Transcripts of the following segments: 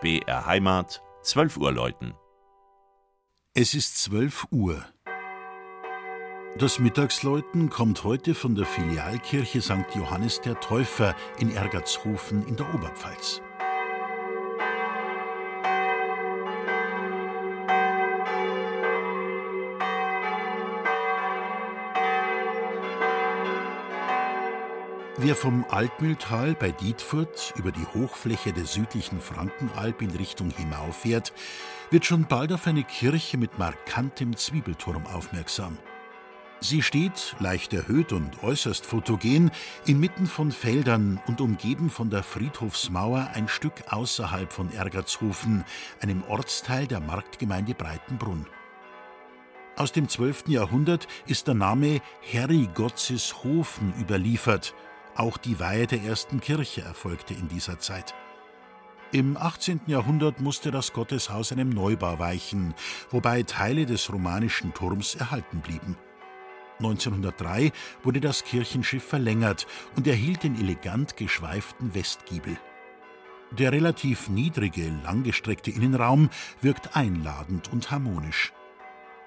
BR Heimat, 12 Uhr läuten. Es ist 12 Uhr. Das Mittagsläuten kommt heute von der Filialkirche St. Johannes der Täufer in Ergertshofen in der Oberpfalz. Wer vom Altmühltal bei Dietfurt über die Hochfläche der südlichen Frankenalb in Richtung Himau fährt, wird schon bald auf eine Kirche mit markantem Zwiebelturm aufmerksam. Sie steht, leicht erhöht und äußerst fotogen, inmitten von Feldern und umgeben von der Friedhofsmauer ein Stück außerhalb von Ergertshofen, einem Ortsteil der Marktgemeinde Breitenbrunn. Aus dem 12. Jahrhundert ist der Name Herrigotzeshofen überliefert – auch die Weihe der ersten Kirche erfolgte in dieser Zeit. Im 18. Jahrhundert musste das Gotteshaus einem Neubau weichen, wobei Teile des romanischen Turms erhalten blieben. 1903 wurde das Kirchenschiff verlängert und erhielt den elegant geschweiften Westgiebel. Der relativ niedrige, langgestreckte Innenraum wirkt einladend und harmonisch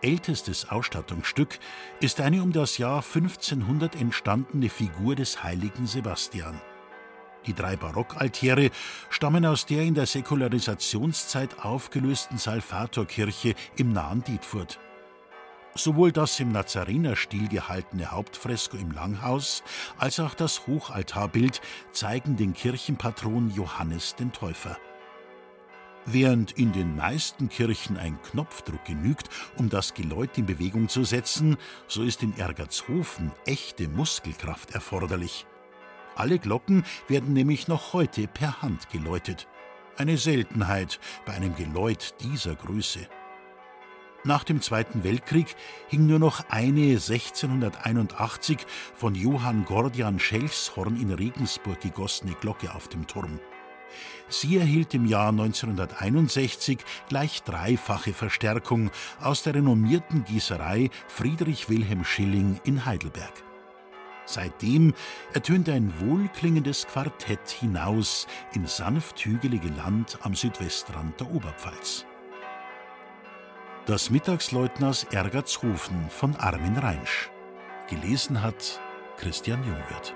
ältestes Ausstattungsstück ist eine um das Jahr 1500 entstandene Figur des heiligen Sebastian. Die drei Barockaltäre stammen aus der in der Säkularisationszeit aufgelösten Salvatorkirche im nahen Dietfurt. Sowohl das im Nazarenerstil gehaltene Hauptfresko im Langhaus als auch das Hochaltarbild zeigen den Kirchenpatron Johannes den Täufer. Während in den meisten Kirchen ein Knopfdruck genügt, um das Geläut in Bewegung zu setzen, so ist in Ergertshofen echte Muskelkraft erforderlich. Alle Glocken werden nämlich noch heute per Hand geläutet. Eine Seltenheit bei einem Geläut dieser Größe. Nach dem Zweiten Weltkrieg hing nur noch eine 1681 von Johann Gordian Schelchshorn in Regensburg gegossene Glocke auf dem Turm. Sie erhielt im Jahr 1961 gleich dreifache Verstärkung aus der renommierten Gießerei Friedrich Wilhelm Schilling in Heidelberg. Seitdem ertönt ein wohlklingendes Quartett hinaus in sanft hügelige Land am Südwestrand der Oberpfalz. Das Mittagsleutners Ergertshofen von Armin Reinsch. Gelesen hat Christian Jungwirth.